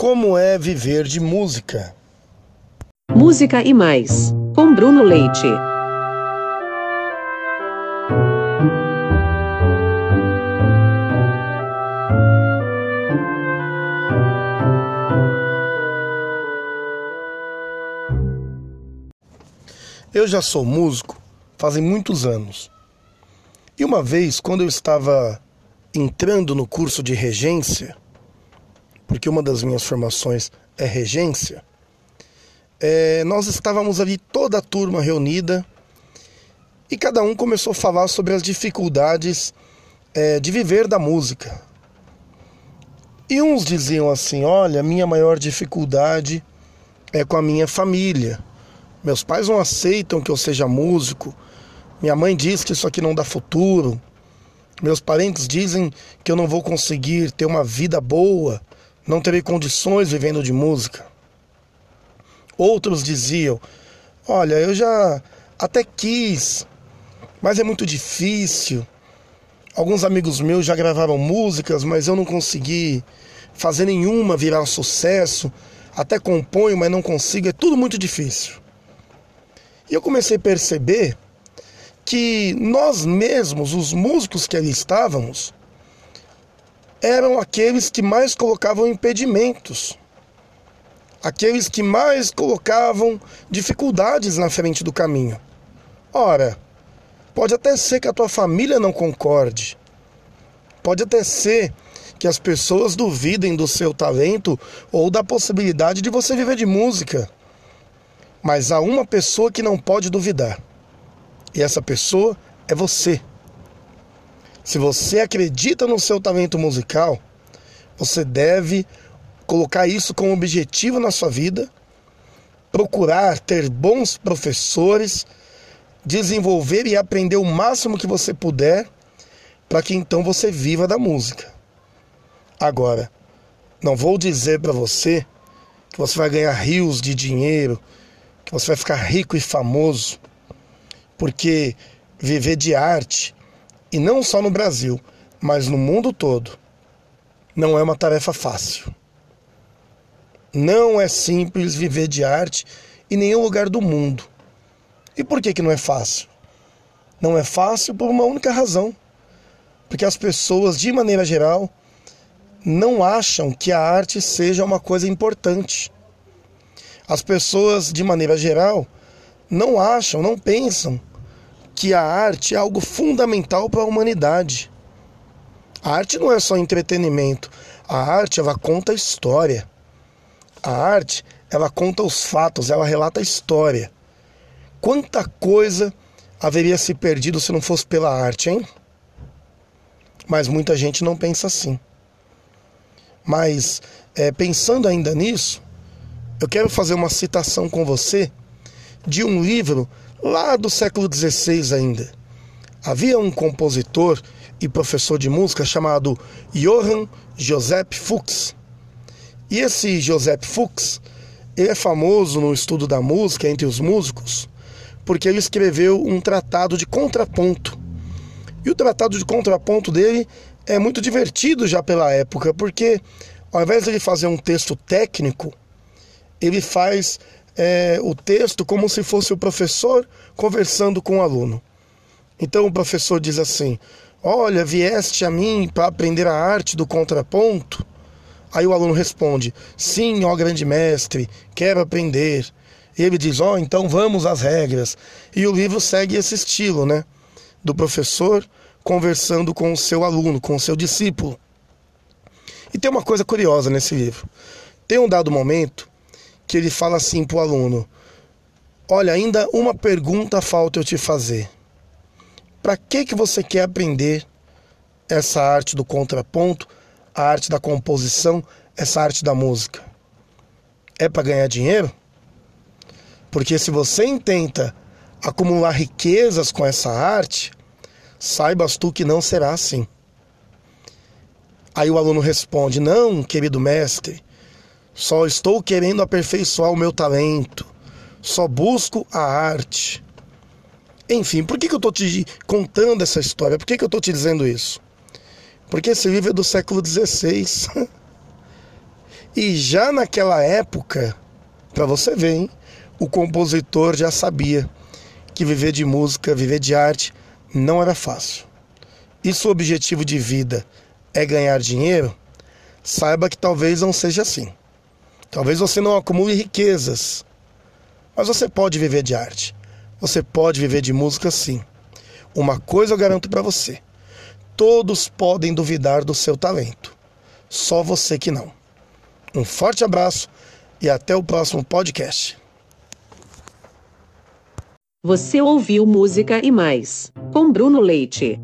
Como é viver de música? Música e mais, com Bruno Leite. Eu já sou músico fazem muitos anos. E uma vez, quando eu estava entrando no curso de regência, porque uma das minhas formações é regência, é, nós estávamos ali toda a turma reunida e cada um começou a falar sobre as dificuldades é, de viver da música. E uns diziam assim: Olha, minha maior dificuldade é com a minha família. Meus pais não aceitam que eu seja músico. Minha mãe diz que isso aqui não dá futuro. Meus parentes dizem que eu não vou conseguir ter uma vida boa, não terei condições vivendo de música. Outros diziam: Olha, eu já até quis, mas é muito difícil. Alguns amigos meus já gravaram músicas, mas eu não consegui fazer nenhuma virar sucesso. Até componho, mas não consigo, é tudo muito difícil. E eu comecei a perceber que nós mesmos, os músicos que ali estávamos, eram aqueles que mais colocavam impedimentos, aqueles que mais colocavam dificuldades na frente do caminho. Ora, pode até ser que a tua família não concorde, pode até ser que as pessoas duvidem do seu talento ou da possibilidade de você viver de música. Mas há uma pessoa que não pode duvidar. E essa pessoa é você. Se você acredita no seu talento musical, você deve colocar isso como objetivo na sua vida, procurar ter bons professores, desenvolver e aprender o máximo que você puder, para que então você viva da música. Agora, não vou dizer para você que você vai ganhar rios de dinheiro, que você vai ficar rico e famoso porque viver de arte, e não só no Brasil, mas no mundo todo, não é uma tarefa fácil. Não é simples viver de arte em nenhum lugar do mundo. E por que, que não é fácil? Não é fácil por uma única razão. Porque as pessoas, de maneira geral, não acham que a arte seja uma coisa importante. As pessoas, de maneira geral, não acham, não pensam que a arte é algo fundamental para a humanidade. A arte não é só entretenimento. A arte ela conta a história. A arte ela conta os fatos, ela relata a história. Quanta coisa haveria se perdido se não fosse pela arte, hein? Mas muita gente não pensa assim. Mas é, pensando ainda nisso, eu quero fazer uma citação com você de um livro lá do século XVI ainda. Havia um compositor e professor de música chamado Johann Joseph Fuchs. E esse Joseph Fuchs, ele é famoso no estudo da música entre os músicos, porque ele escreveu um tratado de contraponto. E o tratado de contraponto dele é muito divertido já pela época, porque ao invés de ele fazer um texto técnico, ele faz é, o texto como se fosse o professor conversando com o aluno. Então o professor diz assim: Olha, vieste a mim para aprender a arte do contraponto? Aí o aluno responde: Sim, ó grande mestre, quero aprender. E ele diz: Ó, oh, então vamos às regras. E o livro segue esse estilo, né? Do professor conversando com o seu aluno, com o seu discípulo. E tem uma coisa curiosa nesse livro. Tem um dado momento que ele fala assim para o aluno: Olha, ainda uma pergunta falta eu te fazer. Para que, que você quer aprender essa arte do contraponto, a arte da composição, essa arte da música? É para ganhar dinheiro? Porque se você intenta acumular riquezas com essa arte, saibas tu que não será assim. Aí o aluno responde: Não, querido mestre, só estou querendo aperfeiçoar o meu talento. Só busco a arte. Enfim, por que, que eu estou te contando essa história? Por que, que eu estou te dizendo isso? Porque esse livro é do século XVI. E já naquela época, para você ver, hein, o compositor já sabia que viver de música, viver de arte não era fácil. E se o objetivo de vida é ganhar dinheiro, saiba que talvez não seja assim. Talvez você não acumule riquezas, mas você pode viver de arte. Você pode viver de música sim. Uma coisa eu garanto para você: todos podem duvidar do seu talento, só você que não. Um forte abraço e até o próximo podcast. Você ouviu Música e Mais, com Bruno Leite.